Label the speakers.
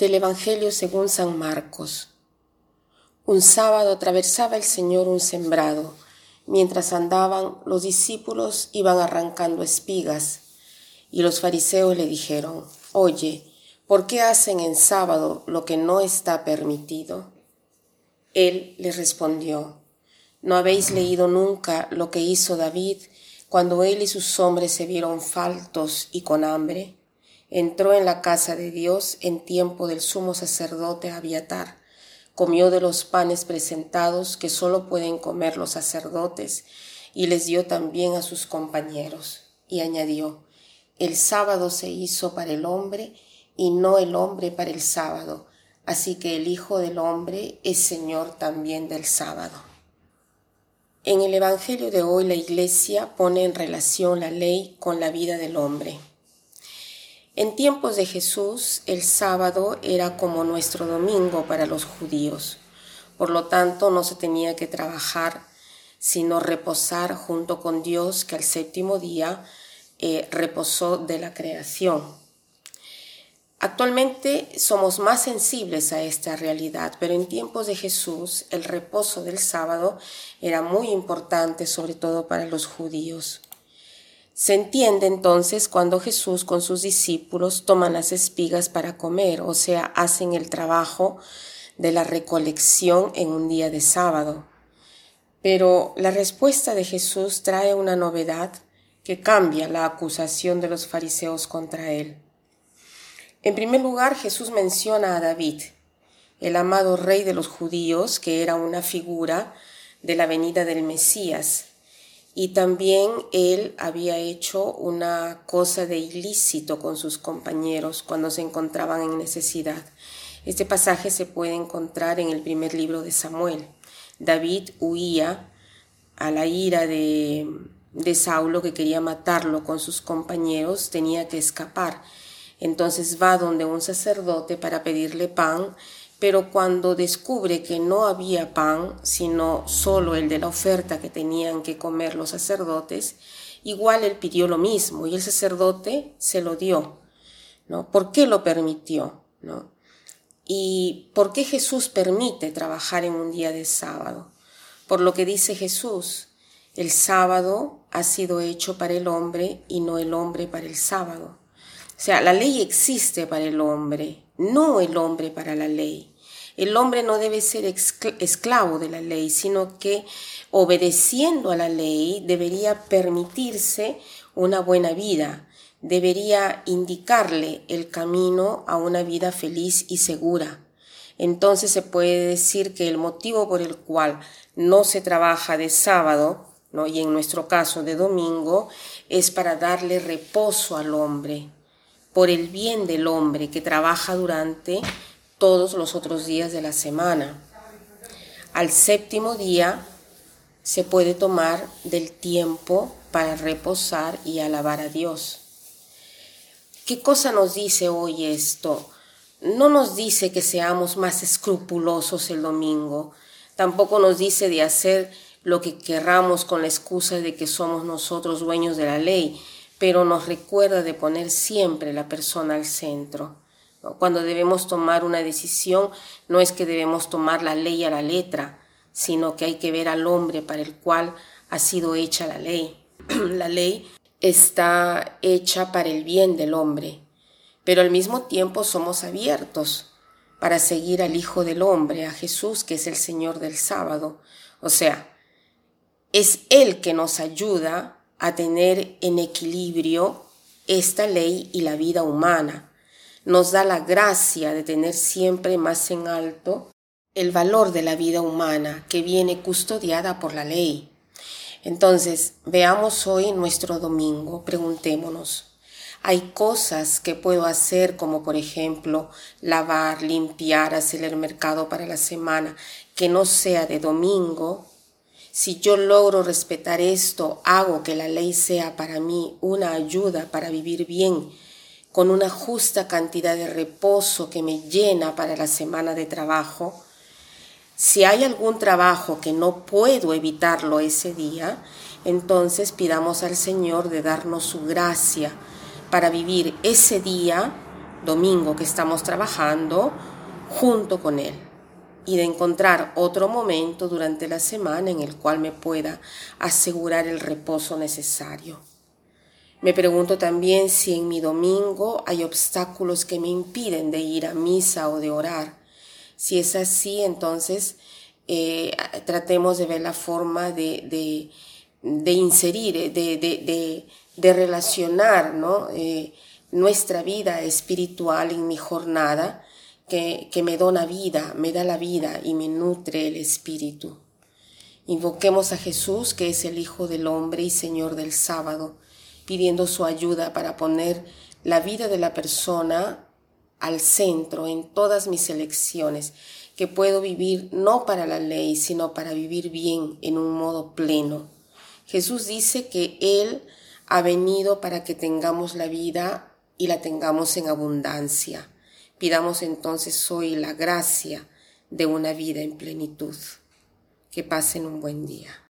Speaker 1: Del Evangelio según San Marcos. Un sábado atravesaba el Señor un sembrado. Mientras andaban, los discípulos iban arrancando espigas, y los fariseos le dijeron, Oye, ¿por qué hacen en sábado lo que no está permitido? Él les respondió, ¿no habéis leído nunca lo que hizo David cuando él y sus hombres se vieron faltos y con hambre? Entró en la casa de Dios en tiempo del sumo sacerdote Abiatar, comió de los panes presentados que sólo pueden comer los sacerdotes, y les dio también a sus compañeros, y añadió, el sábado se hizo para el hombre y no el hombre para el sábado, así que el Hijo del Hombre es Señor también del sábado. En el Evangelio de hoy la Iglesia pone en relación la ley con la vida del hombre. En tiempos de Jesús, el sábado era como nuestro domingo para los judíos. Por lo tanto, no se tenía que trabajar, sino reposar junto con Dios que al séptimo día eh, reposó de la creación. Actualmente somos más sensibles a esta realidad, pero en tiempos de Jesús el reposo del sábado era muy importante, sobre todo para los judíos. Se entiende entonces cuando Jesús con sus discípulos toman las espigas para comer, o sea, hacen el trabajo de la recolección en un día de sábado. Pero la respuesta de Jesús trae una novedad que cambia la acusación de los fariseos contra él. En primer lugar, Jesús menciona a David, el amado rey de los judíos, que era una figura de la venida del Mesías, y también él había hecho una cosa de ilícito con sus compañeros cuando se encontraban en necesidad. Este pasaje se puede encontrar en el primer libro de Samuel. David huía a la ira de, de Saulo que quería matarlo con sus compañeros, tenía que escapar. Entonces va donde un sacerdote para pedirle pan pero cuando descubre que no había pan, sino solo el de la oferta que tenían que comer los sacerdotes, igual él pidió lo mismo y el sacerdote se lo dio. ¿no? ¿Por qué lo permitió? ¿no? ¿Y por qué Jesús permite trabajar en un día de sábado? Por lo que dice Jesús, el sábado ha sido hecho para el hombre y no el hombre para el sábado. O sea, la ley existe para el hombre, no el hombre para la ley. El hombre no debe ser esclavo de la ley, sino que obedeciendo a la ley debería permitirse una buena vida, debería indicarle el camino a una vida feliz y segura. Entonces se puede decir que el motivo por el cual no se trabaja de sábado, ¿no? y en nuestro caso de domingo, es para darle reposo al hombre, por el bien del hombre que trabaja durante todos los otros días de la semana. Al séptimo día se puede tomar del tiempo para reposar y alabar a Dios. ¿Qué cosa nos dice hoy esto? No nos dice que seamos más escrupulosos el domingo, tampoco nos dice de hacer lo que querramos con la excusa de que somos nosotros dueños de la ley, pero nos recuerda de poner siempre la persona al centro. Cuando debemos tomar una decisión, no es que debemos tomar la ley a la letra, sino que hay que ver al hombre para el cual ha sido hecha la ley. la ley está hecha para el bien del hombre, pero al mismo tiempo somos abiertos para seguir al Hijo del Hombre, a Jesús, que es el Señor del sábado. O sea, es Él que nos ayuda a tener en equilibrio esta ley y la vida humana nos da la gracia de tener siempre más en alto el valor de la vida humana que viene custodiada por la ley. Entonces, veamos hoy nuestro domingo, preguntémonos, ¿hay cosas que puedo hacer como por ejemplo lavar, limpiar, hacer el mercado para la semana que no sea de domingo? Si yo logro respetar esto, hago que la ley sea para mí una ayuda para vivir bien con una justa cantidad de reposo que me llena para la semana de trabajo, si hay algún trabajo que no puedo evitarlo ese día, entonces pidamos al Señor de darnos su gracia para vivir ese día domingo que estamos trabajando junto con Él y de encontrar otro momento durante la semana en el cual me pueda asegurar el reposo necesario. Me pregunto también si en mi domingo hay obstáculos que me impiden de ir a misa o de orar. Si es así, entonces eh, tratemos de ver la forma de, de, inserir, de, de, relacionar ¿no? Eh, nuestra vida espiritual en mi jornada que, que me dona vida, me da la vida y me nutre el espíritu. Invoquemos a Jesús, que es el Hijo del Hombre y Señor del sábado, pidiendo su ayuda para poner la vida de la persona al centro en todas mis elecciones, que puedo vivir no para la ley, sino para vivir bien en un modo pleno. Jesús dice que Él ha venido para que tengamos la vida y la tengamos en abundancia. Pidamos entonces hoy la gracia de una vida en plenitud. Que pasen un buen día.